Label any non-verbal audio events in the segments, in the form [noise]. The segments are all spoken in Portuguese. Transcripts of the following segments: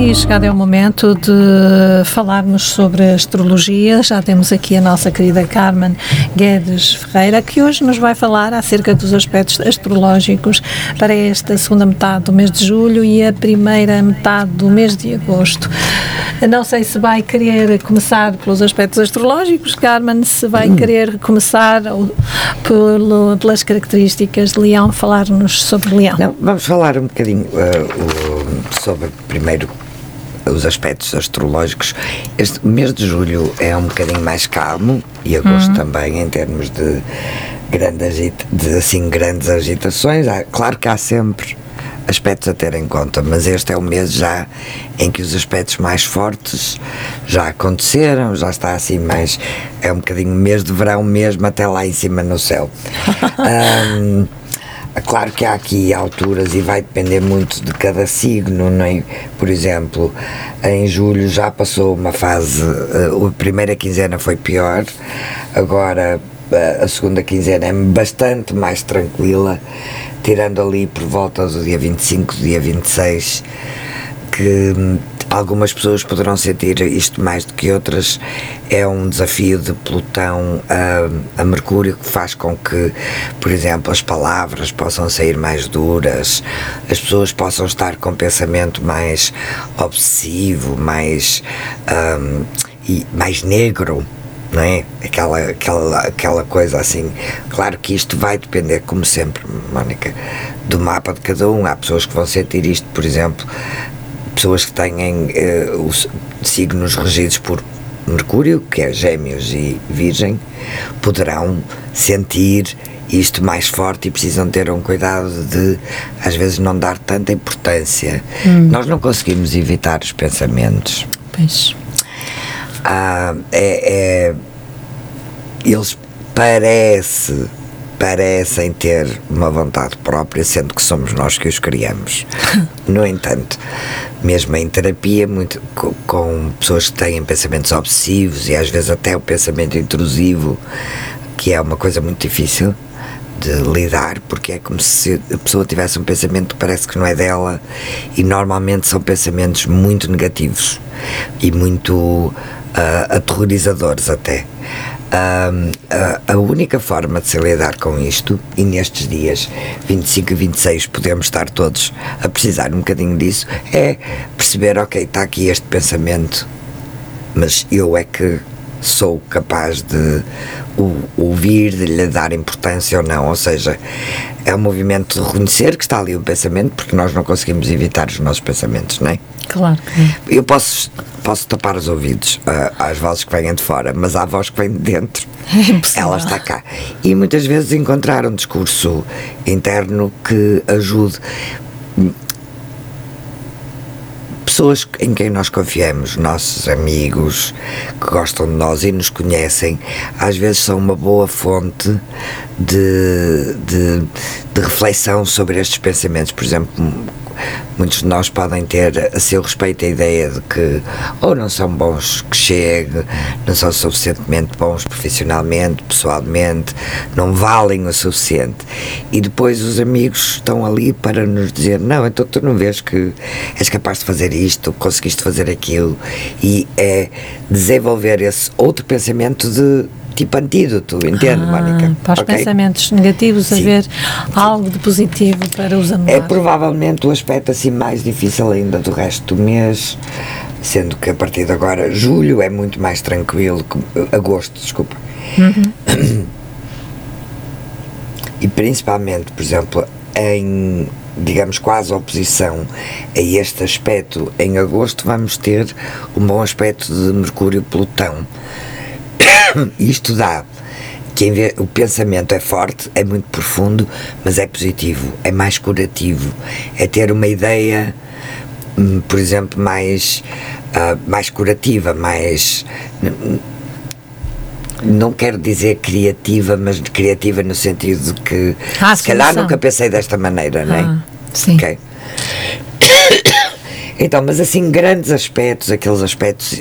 e chegado é o momento de falarmos sobre astrologia. Já temos aqui a nossa querida Carmen Guedes Ferreira, que hoje nos vai falar acerca dos aspectos astrológicos para esta segunda metade do mês de julho e a primeira metade do mês de agosto. Não sei se vai querer começar pelos aspectos astrológicos, Carmen, se vai hum. querer começar pelo, pelas características de Leão, falar-nos sobre Leão. Não, vamos falar um bocadinho uh, sobre primeiro os aspectos astrológicos. Este mês de julho é um bocadinho mais calmo e agosto uhum. também em termos de grandes, de, assim, grandes agitações. Há, claro que há sempre aspectos a ter em conta, mas este é o mês já em que os aspectos mais fortes já aconteceram, já está assim mais. É um bocadinho mês de verão mesmo, até lá em cima no céu. [laughs] um, Claro que há aqui alturas e vai depender muito de cada signo, não é? Por exemplo, em julho já passou uma fase, eh, a primeira quinzena foi pior, agora eh, a segunda quinzena é bastante mais tranquila tirando ali por volta do dia 25, dia 26, que algumas pessoas poderão sentir isto mais do que outras. É um desafio de Plutão a, a, Mercúrio que faz com que, por exemplo, as palavras possam sair mais duras, as pessoas possam estar com pensamento mais obsessivo, mais, um, e mais negro não é? Aquela, aquela, aquela coisa assim. Claro que isto vai depender, como sempre, Mónica, do mapa de cada um. Há pessoas que vão sentir isto, por exemplo, pessoas que têm eh, os signos regidos por Mercúrio, que é Gêmeos e Virgem, poderão sentir isto mais forte e precisam ter um cuidado de, às vezes, não dar tanta importância. Hum. Nós não conseguimos evitar os pensamentos. Pois ah, é, é, eles parece, parecem ter uma vontade própria, sendo que somos nós que os criamos. [laughs] No entanto, mesmo em terapia, muito, com, pessoas que têm pensamentos obsessivos e às vezes até o pensamento intrusivo, que é uma coisa muito difícil de lidar, porque é como se a pessoa tivesse um pensamento que parece que não é dela, e normalmente são pensamentos muito negativos e muito uh, aterrorizadores até. Uh, a única forma de se lidar com isto, e nestes dias 25 e 26 podemos estar todos a precisar um bocadinho disso, é perceber: ok, está aqui este pensamento, mas eu é que sou capaz de o ouvir, de lhe dar importância ou não. Ou seja, é um movimento de reconhecer que está ali um pensamento, porque nós não conseguimos evitar os nossos pensamentos, não é? Claro. Eu posso, posso tapar os ouvidos uh, às vozes que vêm de fora, mas à voz que vem de dentro, [laughs] é ela está cá. E muitas vezes encontrar um discurso interno que ajude pessoas em quem nós confiamos, nossos amigos que gostam de nós e nos conhecem, às vezes são uma boa fonte de, de, de reflexão sobre estes pensamentos. Por exemplo, muitos de nós podem ter a seu respeito a ideia de que ou não são bons que chegue, não são suficientemente bons profissionalmente, pessoalmente, não valem o suficiente. E depois os amigos estão ali para nos dizer: não, então tu não vês que és capaz de fazer isto, conseguiste fazer aquilo, e é desenvolver esse outro pensamento de tipo antídoto, entende, ah, Mónica? Para os okay? pensamentos negativos, haver algo de positivo para os anular. É provavelmente o aspecto assim mais difícil ainda do resto do mês, sendo que a partir de agora, julho é muito mais tranquilo, agosto, desculpa. Uhum. E principalmente, por exemplo, em digamos, quase oposição a este aspecto, em agosto vamos ter um bom aspecto de Mercúrio-Plutão. Isto dá quem vê, o pensamento é forte, é muito profundo, mas é positivo, é mais curativo, é ter uma ideia, hum, por exemplo, mais, uh, mais curativa, mais. Não quero dizer criativa, mas criativa no sentido de que ah, se calhar nunca pensei desta maneira, ah, não é? Ah, sim. Okay. [coughs] Então, mas assim, grandes aspectos, aqueles aspectos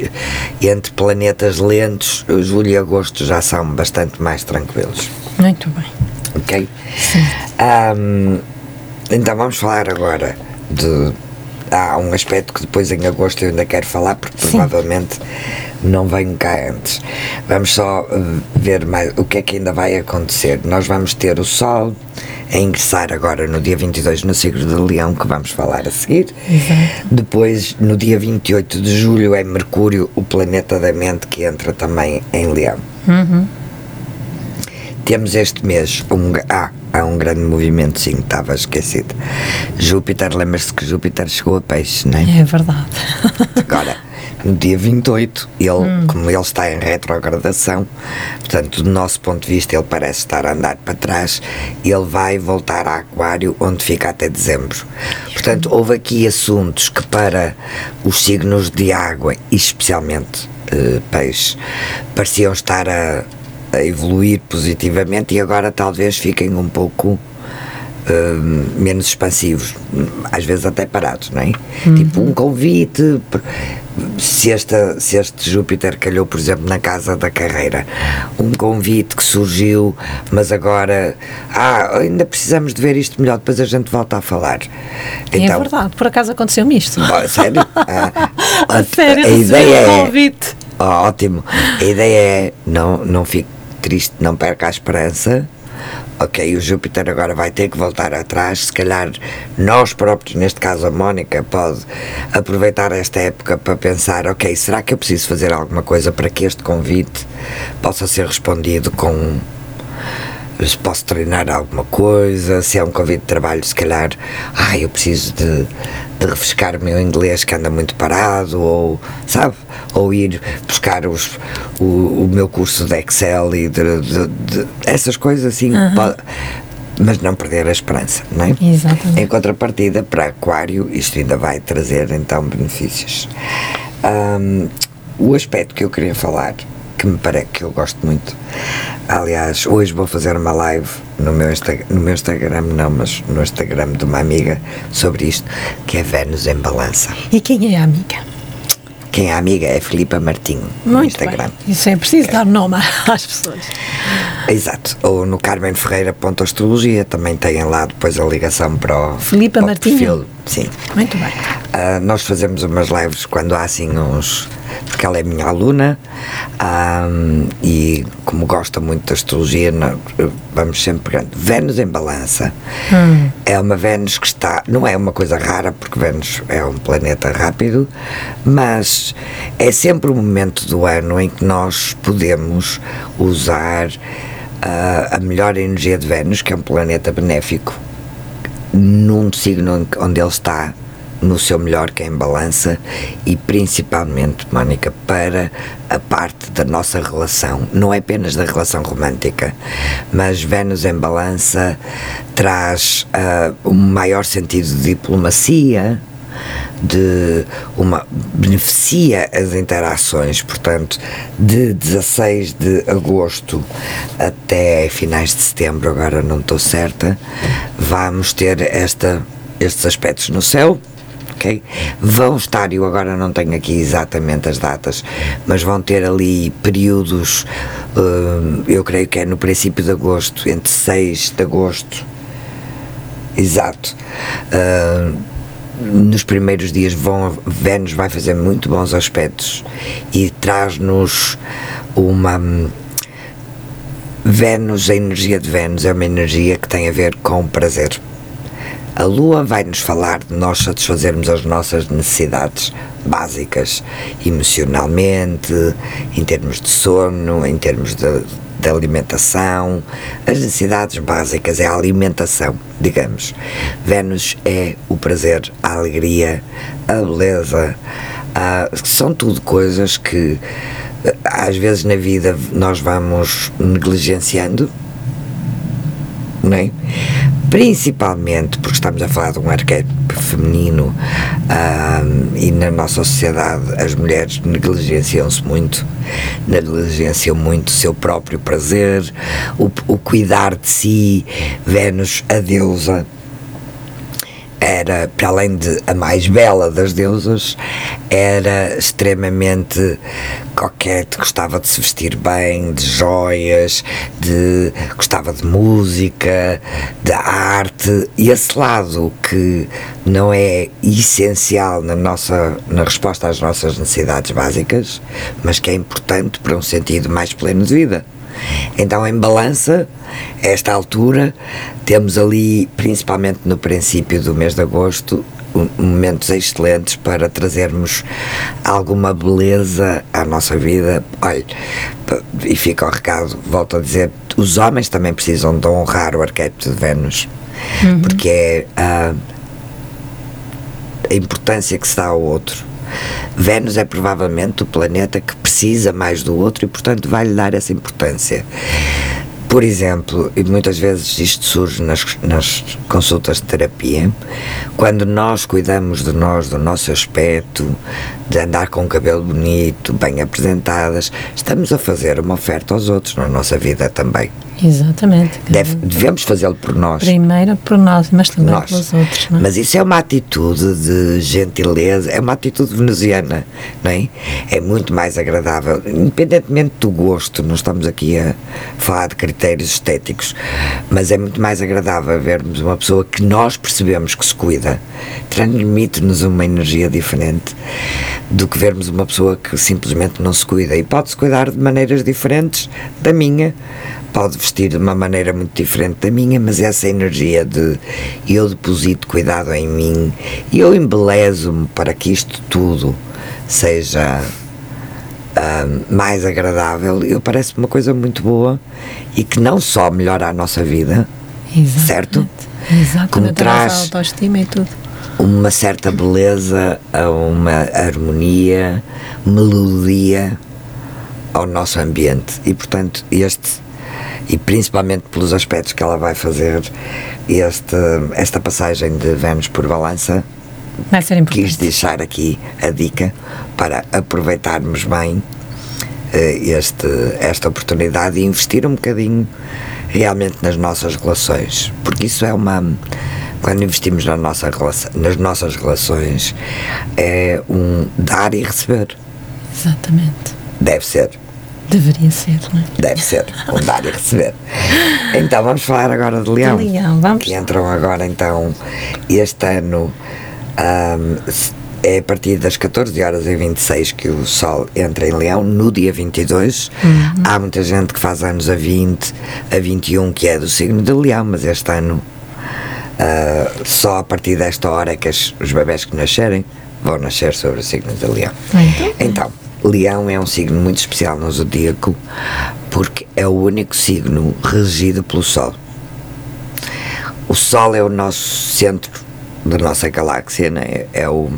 entre planetas lentos, julho e agosto já são bastante mais tranquilos. Muito bem. Ok? Um, então, vamos falar agora de há um aspecto que depois em agosto eu ainda quero falar, porque Sim. provavelmente não venho cá antes. Vamos só uh, ver mais o que é que ainda vai acontecer. Nós vamos ter o Sol a ingressar agora no dia 22 no signo de Leão, que vamos falar a seguir. Exato. Depois, no dia 28 de julho, é Mercúrio, o planeta da mente, que entra também em Leão. Uhum. Temos este mês um. Ah, há um grande movimento, sim, estava esquecido. Júpiter, lembra-se que Júpiter chegou a peixe, não é? É verdade. Agora, [laughs] no dia 28, ele, hum. como ele está em retrogradação, portanto, do nosso ponto de vista, ele parece estar a andar para trás, ele vai voltar a Aquário, onde fica até dezembro. Portanto, houve aqui assuntos que, para os signos de água, e especialmente eh, peixe, pareciam estar a a evoluir positivamente e agora talvez fiquem um pouco uh, menos expansivos, às vezes até parados, não é? Uhum. Tipo um convite, se, esta, se este Júpiter calhou, por exemplo, na casa da carreira, um convite que surgiu, mas agora, ah, ainda precisamos de ver isto melhor, depois a gente volta a falar. É então, é verdade, por acaso aconteceu-me isto. sério? [laughs] Ah, a, sério, a ideia é, convite. ótimo. A ideia é não, não fique triste, não perca a esperança. Ok, o Júpiter agora vai ter que voltar atrás. Se calhar nós próprios, neste caso a Mónica, pode aproveitar esta época para pensar: ok, será que eu preciso fazer alguma coisa para que este convite possa ser respondido com se posso treinar alguma coisa, se é um convite de trabalho, se calhar, ah, eu preciso de, de refrescar o meu inglês que anda muito parado, ou, sabe? Ou ir buscar os, o, o meu curso de Excel e de, de, de essas coisas assim. Pode, mas não perder a esperança, não é? Exatamente. Em contrapartida, para Aquário, isto ainda vai trazer então benefícios. Um, o aspecto que eu queria falar que me parece que eu gosto muito. Aliás, hoje vou fazer uma live no meu, Insta, no meu Instagram, não, mas no Instagram de uma amiga sobre isto, que é Vênus em Balança. E quem é a amiga? Quem é a amiga é Filipa Martinho no Instagram. Bem. Isso é preciso é. dar nome [laughs] às pessoas. Exato. Ou no Carmen Ferreira ponto astrologia também têm lá depois a ligação para o Filipa Martinho. Perfil. Sim. Muito bem. Uh, nós fazemos umas lives quando há assim uns porque ela é minha aluna um, e como gosta muito da astrologia vamos sempre pegando Vênus em balança hum. é uma Vênus que está não é uma coisa rara porque Vênus é um planeta rápido mas é sempre o momento do ano em que nós podemos usar uh, a melhor energia de Vênus que é um planeta benéfico num signo onde ele está no seu melhor, que é em balança, e principalmente, Mónica, para a parte da nossa relação, não é apenas da relação romântica, mas Vênus em balança traz uh, um maior sentido de diplomacia, de uma beneficia as interações, portanto, de 16 de agosto até finais de setembro, agora não estou certa, vamos ter esta estes aspectos no céu ok? Vão estar, eu agora não tenho aqui exatamente as datas, mas vão ter ali períodos, uh, eu creio que é no princípio de agosto, entre 6 de agosto, exato. Uh, nos primeiros dias vão, Vênus vai fazer muito bons aspectos e traz-nos uma Vênus, a energia de Vênus é uma energia que tem a ver com prazer. A Lua vai nos falar de nós satisfazermos as nossas necessidades básicas, emocionalmente, em termos de sono, em termos de, de alimentação. As necessidades básicas é a alimentação, digamos. Vênus é o prazer, a alegria, a beleza. Uh, são tudo coisas que às vezes na vida nós vamos negligenciando, não é? Principalmente porque estamos a falar de um arquétipo feminino um, e na nossa sociedade as mulheres negligenciam-se muito, negligenciam muito o seu próprio prazer, o, o cuidar de si, Vênus, a deusa era, para além de a mais bela das deusas, era extremamente coquete, gostava de se vestir bem, de joias, de, gostava de música, de arte, e esse lado que não é essencial na, nossa, na resposta às nossas necessidades básicas, mas que é importante para um sentido mais pleno de vida. Então, em balança, a esta altura, temos ali, principalmente no princípio do mês de agosto, momentos excelentes para trazermos alguma beleza à nossa vida. Olha, e fica o recado, volto a dizer, os homens também precisam de honrar o arquétipo de Vênus, uhum. porque é a, a importância que se dá ao outro. Vênus é provavelmente o planeta que precisa mais do outro e, portanto, vai-lhe dar essa importância. Por exemplo, e muitas vezes isto surge nas, nas consultas de terapia, quando nós cuidamos de nós, do nosso aspecto, de andar com o cabelo bonito, bem apresentadas, estamos a fazer uma oferta aos outros na nossa vida também. Exatamente. Deve, devemos fazê-lo por nós. Primeiro por nós, mas também nós. pelos outros. É? Mas isso é uma atitude de gentileza, é uma atitude veneziana, não é? É muito mais agradável, independentemente do gosto, não estamos aqui a falar de critérios estéticos, mas é muito mais agradável vermos uma pessoa que nós percebemos que se cuida, transmite-nos uma energia diferente do que vermos uma pessoa que simplesmente não se cuida. E pode-se cuidar de maneiras diferentes da minha pode vestir de uma maneira muito diferente da minha, mas essa energia de eu deposito cuidado em mim e eu embelezo-me para que isto tudo seja uh, mais agradável, eu parece uma coisa muito boa e que não só melhora a nossa vida, Exatamente. certo? Exatamente. Como traz autoestima e tudo. Uma certa beleza, uma harmonia, melodia ao nosso ambiente. E portanto, este e principalmente pelos aspectos que ela vai fazer este, esta passagem de Vênus por balança vai ser importante. quis deixar aqui a dica para aproveitarmos bem eh, este, esta oportunidade e investir um bocadinho realmente nas nossas relações porque isso é uma quando investimos na nossa relação, nas nossas relações é um dar e receber exatamente deve ser Deveria ser, não é? Deve ser, um dar e receber. Então vamos falar agora de Leão. De Leão, vamos. Que entram agora então este ano. Um, é a partir das 14 horas e 26 que o Sol entra em Leão, no dia 22. Uhum. Há muita gente que faz anos a 20, a 21, que é do signo de Leão, mas este ano, uh, só a partir desta hora é que as, os bebés que nascerem vão nascer sobre o signo de Leão. Então, então Leão é um signo muito especial no zodíaco porque é o único signo regido pelo Sol. O Sol é o nosso centro da nossa galáxia, né? é, o,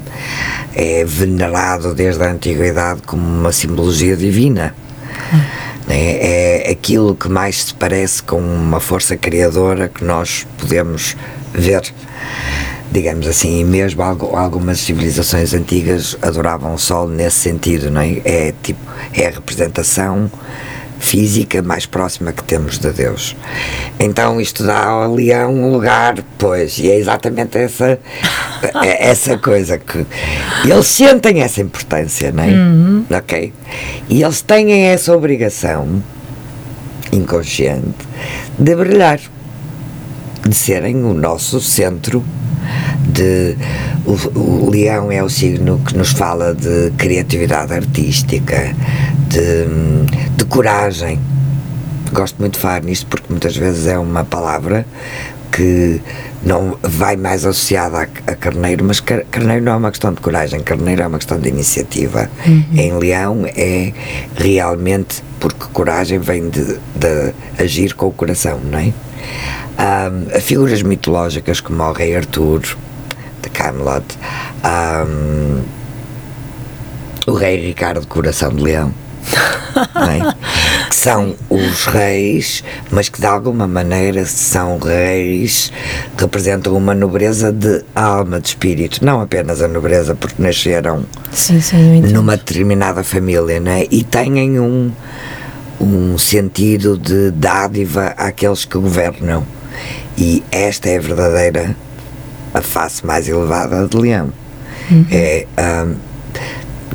é venerado desde a antiguidade como uma simbologia divina. Né? É aquilo que mais se parece com uma força criadora que nós podemos ver digamos assim, mesmo algumas civilizações antigas adoravam o Sol nesse sentido, não é? É tipo, é a representação física mais próxima que temos de Deus. Então isto dá ao leão um lugar, pois, e é exatamente essa [laughs] é essa coisa que eles sentem essa importância, não é? Uhum. Ok? E eles têm essa obrigação inconsciente de brilhar, de serem o nosso centro de o, o, leão é o signo que nos fala de criatividade artística, de, de coragem. Gosto muito de falar nisto porque muitas vezes é uma palavra que não vai mais associada a, a, carneiro, mas car, carneiro não é uma questão de coragem, carneiro é uma questão de iniciativa. Uhum. Em leão é realmente porque coragem vem de, de agir com o coração, não é? Um, figuras mitológicas como o Rei Arthur, de Camelot, um, o Rei Ricardo Coração de Leão. [laughs] é? que são os reis, mas que de alguma maneira são reis, representam uma nobreza de alma, de espírito, não apenas a nobreza porque nasceram sim, sim, numa determinada família, né? e têm um, um sentido de dádiva àqueles que governam. E esta é a verdadeira a face mais elevada de leão. Uhum. É um,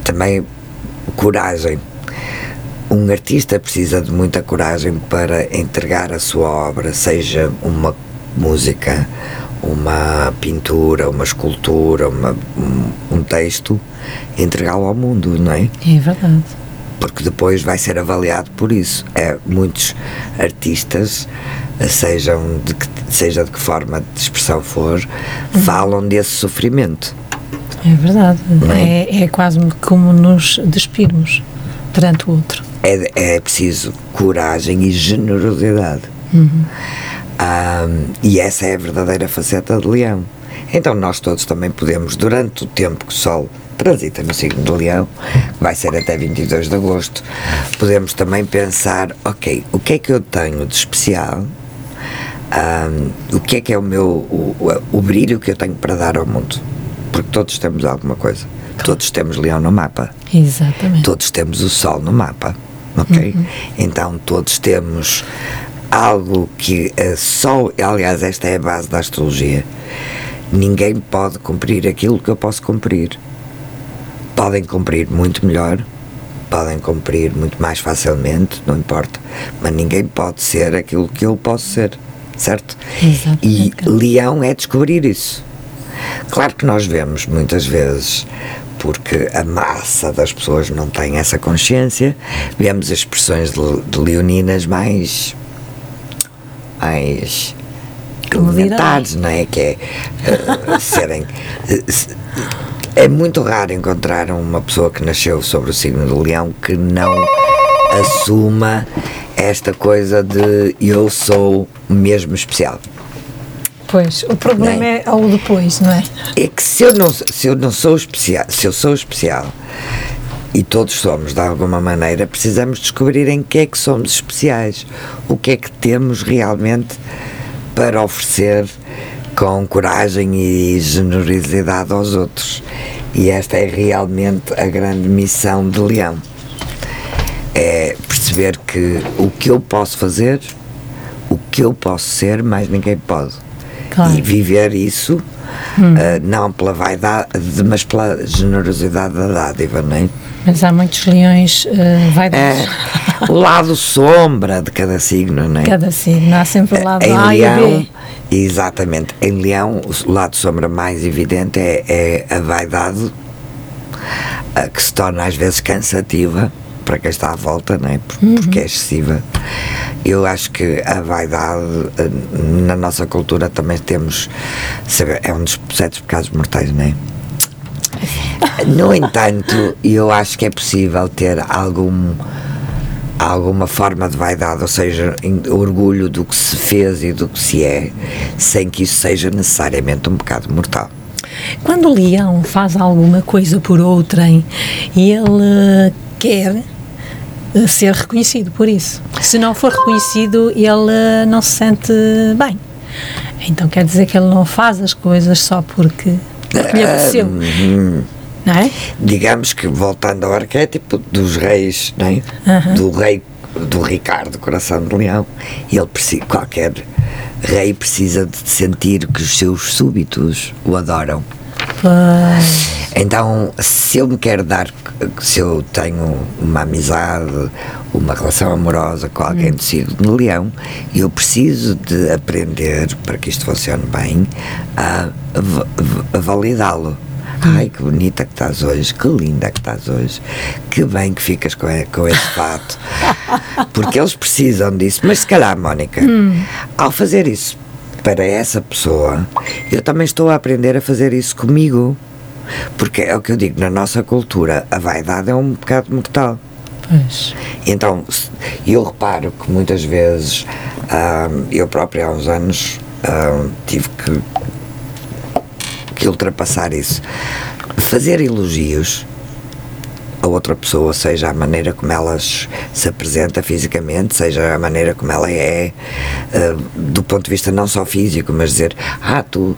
também coragem. Um artista precisa de muita coragem para entregar a sua obra, seja uma música, uma pintura, uma escultura, uma, um, um texto, entregá-lo ao mundo, não é? É verdade. Porque depois vai ser avaliado por isso. É, muitos artistas, sejam de que, seja de que forma de expressão for, falam desse sofrimento. É verdade. É? É, é quase como nos despirmos perante o outro. É, é preciso coragem e generosidade. Uhum. Um, e essa é a verdadeira faceta de leão. Então nós todos também podemos, durante o tempo que o Sol transita no signo de Leão, que vai ser até 22 de agosto, podemos também pensar, ok, o que é que eu tenho de especial? Um, o que é que é o meu o, o, brilho que eu tenho para dar ao mundo? Porque todos temos alguma coisa. Todos temos leão no mapa. Exatamente. Todos temos o sol no mapa. Ok? Uhum. Então todos temos algo que uh, só, aliás, esta é a base da astrologia. Ninguém pode cumprir aquilo que eu posso cumprir. Podem cumprir muito melhor, podem cumprir muito mais facilmente, não importa, mas ninguém pode ser aquilo que eu posso ser, certo? Exatamente. E leão é descobrir isso. Claro que nós vemos muitas vezes porque a massa das pessoas não tem essa consciência, vemos expressões de, leoninas mais mais elementares, não é? Que é uh, [laughs] serem. Uh, é muito raro encontrar uma pessoa que nasceu sobre o signo do leão que não assuma esta coisa de eu sou mesmo especial. Pois, o problema é? é o depois, não é? É que se eu não, se eu não sou especial, se eu sou especial e todos somos de alguma maneira, precisamos descobrir em que é que somos especiais, o que é que temos realmente para oferecer com coragem e generosidade aos outros. E esta é realmente a grande missão de Leão. É perceber que o que eu posso fazer, o que eu posso ser, mais ninguém pode. Claro. E viver isso, hum. uh, não pela vaidade, mas pela generosidade da dádiva, não é? Mas há muitos leões uh, vaidosos. É, o lado sombra de cada signo, não é? Cada signo, há sempre o lado em A leão, e B. Exatamente. Em leão, o lado sombra mais evidente é, é a vaidade, que se torna às vezes cansativa para quem está à volta, não é? Uhum. Porque é excessiva. Eu acho que a vaidade, eh, na nossa cultura, também temos. É um dos sete pecados mortais, não é? No entanto, eu acho que é possível ter algum alguma forma de vaidade, ou seja, orgulho do que se fez e do que se é, sem que isso seja necessariamente um pecado mortal. Quando o leão faz alguma coisa por outrem e ele quer eh, ser reconhecido por isso. Se não for reconhecido, ele não se sente bem. Então quer dizer que ele não faz as coisas só porque porque lhe apeteceu. Uhum. Não é? Digamos que, voltando ao arquétipo dos reis, não é? Uhum. do rei do Ricardo, coração de leão, ele precisa, qualquer rei precisa de sentir que os seus súbitos o adoram. Pois. Então, se eu me quero dar, se eu tenho uma amizade, uma relação amorosa com alguém hum. do signo de leão, eu preciso de aprender, para que isto funcione bem, a, a, validá-lo. Hum. Ai, que bonita que estás hoje, que linda que estás hoje, que bem que ficas com, com esse fato. [laughs] Porque eles precisam disso. Mas se calhar, Mónica, hum. ao fazer isso para essa pessoa, eu também estou a aprender a fazer isso comigo. Porque é o que eu digo, na nossa cultura, a vaidade é um pecado mortal. Pois. Então, eu reparo que muitas vezes, eu próprio há uns anos tive que, que ultrapassar isso. Fazer elogios a outra pessoa, seja a maneira como ela se apresenta fisicamente, seja a maneira como ela é, uh, do ponto de vista não só físico, mas dizer, ah, tu,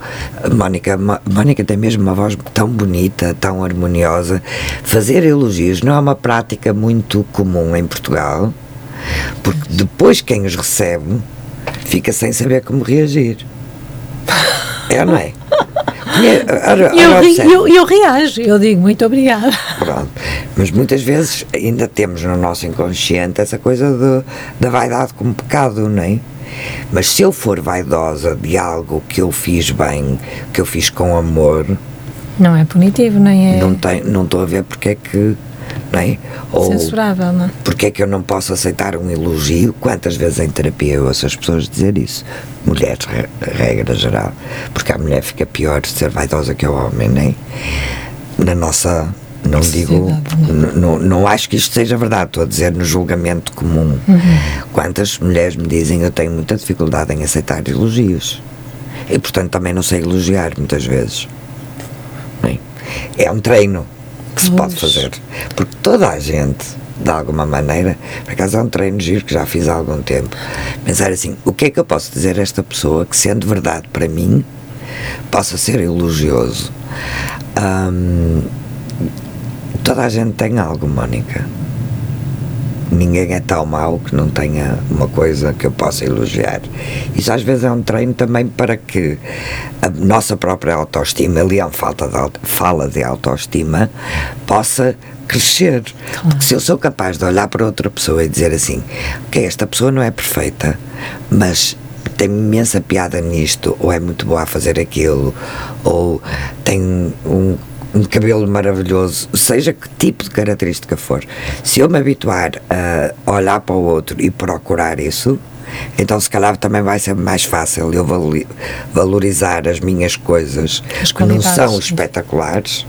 Mónica, Mónica tem mesmo uma voz tão bonita, tão harmoniosa. Fazer elogios não é uma prática muito comum em Portugal, porque depois quem os recebe fica sem saber como reagir. É não é? [laughs] eu, eu, eu, reajo, eu digo muito obrigada. Pronto. Mas muitas vezes ainda temos no nosso inconsciente essa coisa de, da vaidade como pecado, não é? Mas se eu for vaidosa de algo que eu fiz bem, que eu fiz com amor, Não é punitivo, nem é não tem, não estou a ver porque é que, não é? Ou censurável, não é? porque é que eu não posso aceitar um elogio? Quantas vezes em terapia eu ouço as pessoas dizer isso? Mulheres, re- regra geral. Porque a mulher fica pior de ser vaidosa que o homem, nem Na nossa. Não digo. N- Não, não acho que isto seja verdade, estou a dizer no julgamento comum. Quantas mulheres me dizem eu tenho muita dificuldade em aceitar elogios. E portanto também não sei elogiar muitas vezes. Bem, É um treino que se pode fazer. Porque toda a gente, de alguma maneira, por acaso é um treino giro que já fiz há algum tempo, pensar assim, o que é que eu posso dizer a esta pessoa que, sendo verdade para mim, possa ser elogioso? Ahm, toda a gente tem algo, Mónica. Ninguém é tão mau que não tenha uma coisa que eu possa elogiar. Isso às vezes é um treino também para que a nossa própria autoestima, ali é falta de, auto- fala de autoestima, possa crescer. Porque se eu sou capaz de olhar para outra pessoa e dizer assim, ok, esta pessoa não é perfeita, mas tem imensa piada nisto, ou é muito boa a fazer aquilo, ou tem um, um cabelo maravilhoso, seja que tipo de característica for. Se eu me habituar a olhar para o outro e procurar isso, então se calhar também vai ser mais fácil eu valori- valorizar as minhas coisas As que não são espetaculares,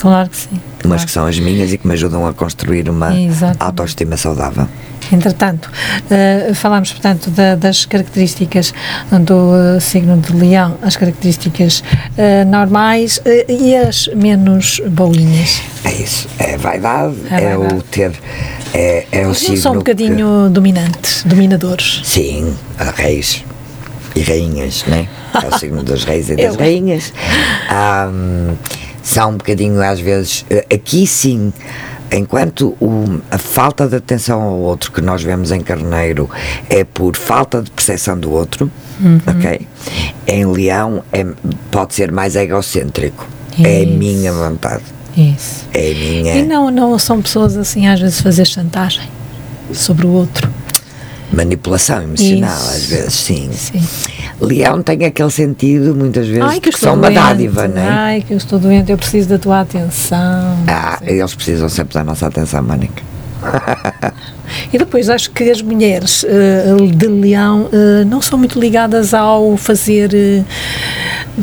Claro que sim. mas claro. que são as minhas e que me ajudam a construir uma Exatamente. autoestima saudável. Entretanto, eh, falámos, portanto, da- das características do eh, signo de leão, as características eh, normais e as menos boinhas. É isso, é vaidade, É é, vaidade. o ter, é, é o Eles signo são um que- bocadinho dominantes, dominadores. Sim, reis e rainhas, né? É o signo dos reis e [laughs] das rainhas. Ahm, são um bocadinho, às vezes, eh, aqui sim, enquanto o- a falta de atenção ao outro que nós vemos em Carneiro é por falta de percepção do outro, ok? Em Leão é, pode ser mais egocêntrico. É a Isso. minha vontade. Isso. É a minha. E não, não são pessoas assim, às vezes, fazer chantagem sobre o outro. Manipulação emocional, Isso. às vezes, sim. Sim. Leão tem aquele sentido, muitas vezes, Ai, que que são uma dádiva, não é? Ai, que eu estou doente, eu preciso da tua atenção. Ah, eles precisam sempre da nossa atenção, Mónica. [laughs] E depois acho que as mulheres eh, de leão eh, não são muito ligadas ao fazer eh,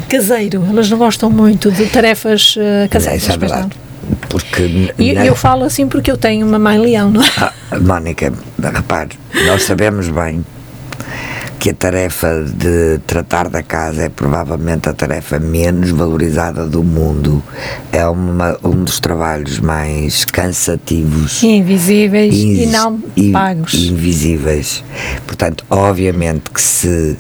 caseiro. Elas não gostam muito de tarefas caseiras. Isso é verdade. Porque, E na- eu falo assim porque eu tenho uma mãe leão, não é? Ah, Mónica, repare, nós sabemos bem que a tarefa de tratar da casa é provavelmente a tarefa menos valorizada do mundo. É uma, um dos trabalhos mais cansativos. Invisíveis e Ins- não e- pagos. e invisíveis. Portanto, obviamente que se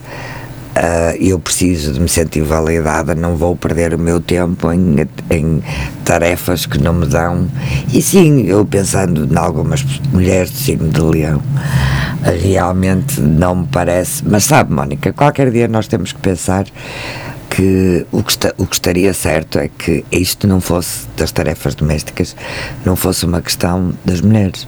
ah, eu preciso de me sentir validada, não vou perder o meu tempo em, em tarefas que não me dão. E sim, eu pensando em algumas mulheres de signo de leão, realmente não me parece. Mas sabe, Mónica, qualquer dia nós temos que pensar que o que, está- o que estaria certo é que isto não fosse das tarefas domésticas, não fosse uma questão das mulheres.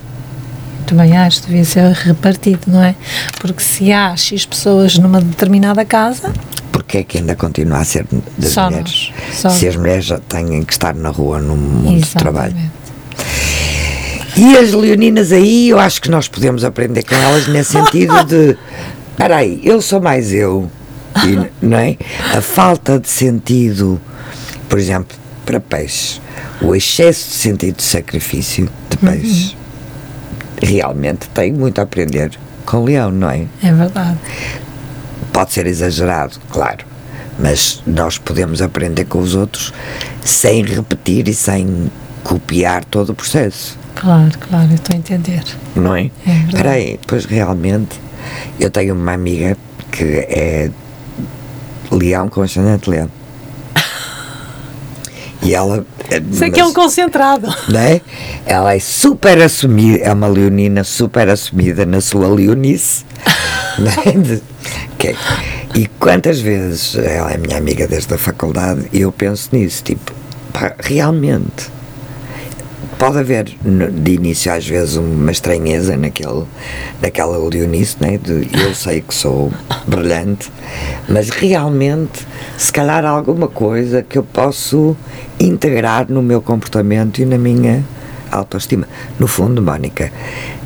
Também acho que devia ser repartido, não é? Porque se há X pessoas numa determinada casa, Porque é que ainda continua a ser das Só mulheres? nós, só. Se as mulheres já têm que estar na rua no mundo do trabalho. exatamente. E as leoninas aí, eu acho que nós podemos aprender com elas nesse sentido de [laughs] espera aí, eu sou mais eu. E, não é? A falta de sentido, por exemplo, para peixe, o excesso de sentido de sacrifício de peixe realmente tem muito a aprender com o leão, não é? É verdade. pode ser exagerado, claro, mas nós podemos aprender com os outros sem repetir e sem copiar todo o processo, Claro, claro, eu estou a entender. não é? É. Espera aí, pois realmente eu tenho uma amiga que é leão com ascendente leão. E ela. Sei que é um concentrado. [laughs] não é? Ela é super assumida, é uma leonina super assumida na sua leonice. [laughs] é? De- que- e quantas vezes ela é minha amiga desde a faculdade e eu penso nisso, tipo, pá, realmente, pode haver de início às vezes uma estranheza naquele, naquela leonice, né? de eu sei que sou brilhante, mas realmente se calhar alguma coisa que eu posso integrar no meu comportamento e na minha autoestima. No fundo, Mónica,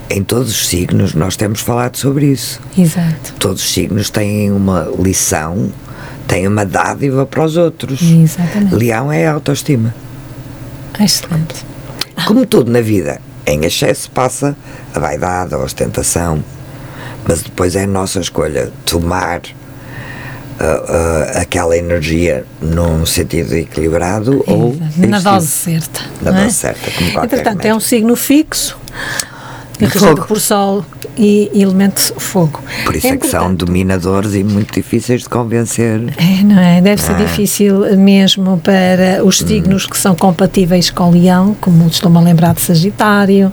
em todos os signos nós temos falado sobre isso. Exato. Todos os signos têm uma lição, têm uma dádiva para os outros. Exatamente. Leão é autoestima. Excelente. Como tudo na vida, em excesso passa a vaidade, a ostentação, mas depois é a nossa escolha tomar uh, uh, aquela energia num sentido equilibrado ou na dose certa. Na é? dose certa, como qualquer Entretanto, remédio. é um signo fixo regido fogo. por Sol e elemento fogo. Por isso é que são dominadores e muito difíceis de convencer. É, não é? Deve Ah. ser difícil mesmo para Hum. os signos que são compatíveis com Leão, como estou-me a lembrar de Sagitário,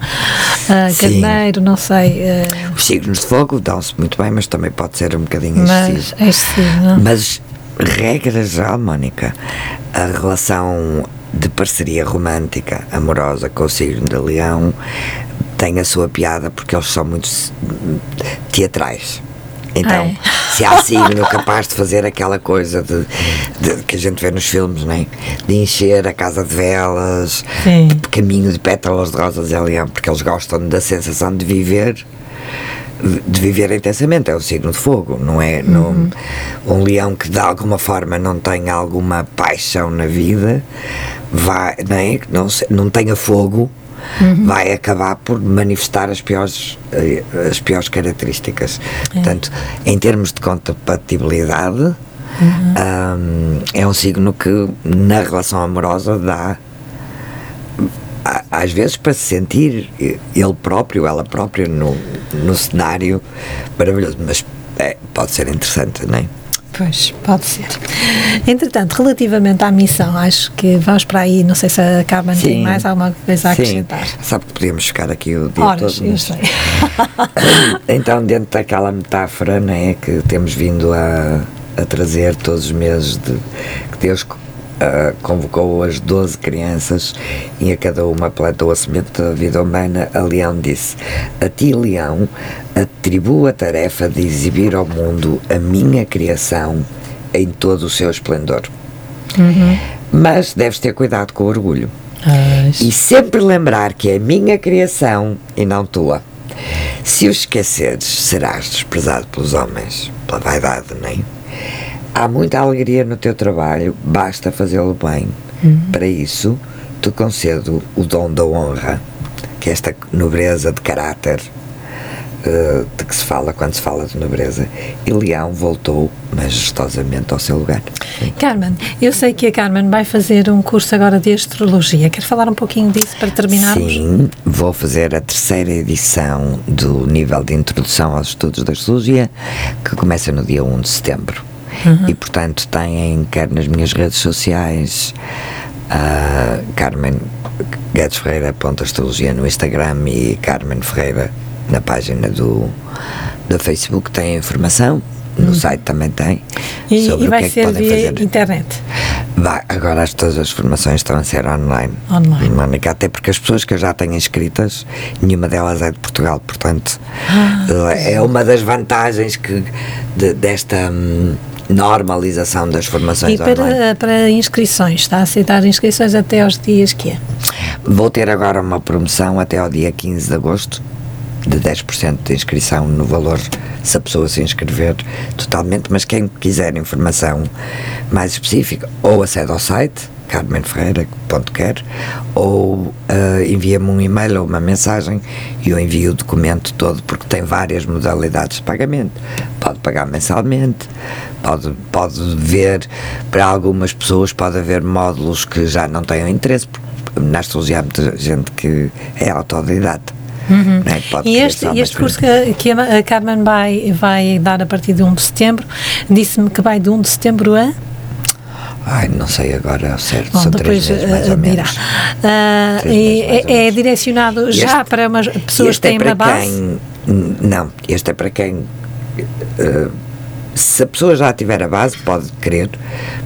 Sim. Carneiro, não sei, ah, Os signos de fogo dão-se muito bem, mas também pode ser um bocadinho mas excessivo. é signo. Mas, regra geral, Mónica, a relação de parceria romântica, amorosa com o signo de Leão tem a sua piada porque eles são muito teatrais. Então, Ai. se há signo capaz de fazer aquela coisa de, de- que a gente vê nos filmes, não é? de encher a casa de velas, Sim. de caminho de pétalas de rosas é leão, porque eles gostam da sensação de viver de viver intensamente, é o signo de fogo, não é? Não- um leão que de alguma forma não tem alguma paixão na vida, vai, não, é? Não, não tenha fogo, vai acabar por manifestar as piores, eh, as piores características. Portanto, em termos de compatibilidade, hum, é um signo que na relação amorosa dá às vezes para se sentir ele próprio, ela própria no, no cenário maravilhoso, mas é, pode ser interessante, não é? Pois, pode ser. Entretanto, relativamente à missão, acho que vamos para aí, não sei se a Carmen tem mais alguma coisa a Sim. acrescentar. Sabe que podíamos ficar aqui o dia Horas, todo. eu mas- sei. [laughs] Então, dentro daquela metáfora, não é? Que temos vindo a, a trazer todos os meses de que Deus ah, convocou as 12 crianças e a cada uma plantou a semente da vida humana, a Leão disse: A ti, Leão, atribuo a tarefa de exibir ao mundo a minha criação em todo o seu esplendor. Mas deves ter cuidado com o orgulho. E sempre lembrar que é minha criação e não tua. Se os esqueceres, serás desprezado pelos homens, pela vaidade, não é? Há muita alegria no teu trabalho, basta fazê-lo bem. Para isso, te concedo o dom da honra, que é esta nobreza de caráter eh, de que se fala quando se fala de nobreza. E Leão voltou majestosamente ao seu lugar. Carmen, eu sei que a Carmen vai fazer um curso agora de astrologia. Quer falar um pouquinho disso para terminarmos? Sim, vou fazer a terceira edição do nível de introdução aos estudos da astrologia, que começa no dia 1 de setembro. E, portanto, têm, quer nas minhas redes sociais, a Carmen Guedes Ferreira, ponto astrologia no Instagram e Carmen Ferreira na página do, do Facebook, tem informação. No site também tem. E, sobre e o vai que é que ser podem via fazer. internet. Vai, agora as, todas as formações estão a ser online. Online. Mónica, até porque as pessoas que eu já tenho inscritas, nenhuma delas é de Portugal, portanto, é uma das vantagens que de- desta hum, normalização das formações E online. para, para inscrições, está a aceitar inscrições até aos dias que é? Vou ter agora uma promoção até ao dia 15 de agosto de 10% de inscrição no valor se a pessoa se inscrever totalmente, mas quem quiser informação mais específica ou acede ao site carmenferreira.quer ou ah, envia-me um e-mail ou uma mensagem e eu envio o documento todo porque tem várias modalidades de pagamento. Pode pagar mensalmente, pode, pode ver para algumas pessoas pode haver módulos que já não tenham interesse, porque na astrologia há muita gente que é autodidata. não é? Pode E este, este curso que, que a a Carmen vai, vai dar a partir de 1 de setembro, disse-me que vai de 1 de setembro a. Ai, não sei agora ao certo, Bom, são três depois meses mais eh, ou menos. Ah, Três meses, mais ou é, é menos. direcionado já Este- para umas pessoas que têm é uma base? Quem, não, este é para quem. eh, se a pessoa já tiver a base, pode querer,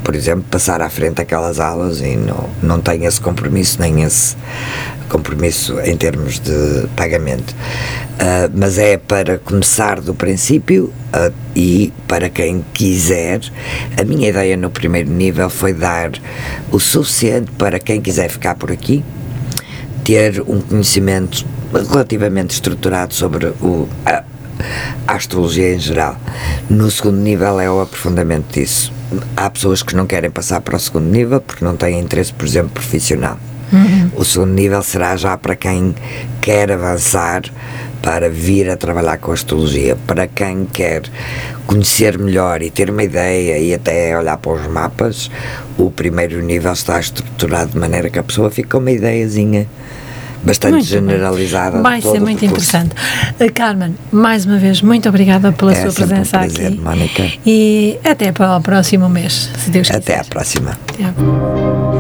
por exemplo, passar à frente aquelas aulas e não, não tem esse compromisso nem esse compromisso em termos de pagamento. Uh, mas é para começar do princípio uh, e para quem quiser. A minha ideia no primeiro nível foi dar o suficiente para quem quiser ficar por aqui, ter um conhecimento relativamente estruturado sobre o, a, a astrologia em geral. No segundo nível é o aprofundamento disso. Há pessoas que não querem passar para o segundo nível porque não têm interesse, por exemplo, profissional. Uhum. O segundo nível será já para quem quer avançar para vir a trabalhar com astrologia, para quem quer conhecer melhor e ter uma ideia e até olhar para os mapas, o primeiro nível está estruturado de maneira que a pessoa fica com uma ideiazinha bastante muito generalizada. Vai ser muito interessante. Uh, Carmen, mais uma vez, muito obrigada pela é, sua presença um prazer, aqui. Mónica. E até para o próximo mês, se Deus quiser. Até à próxima. Até.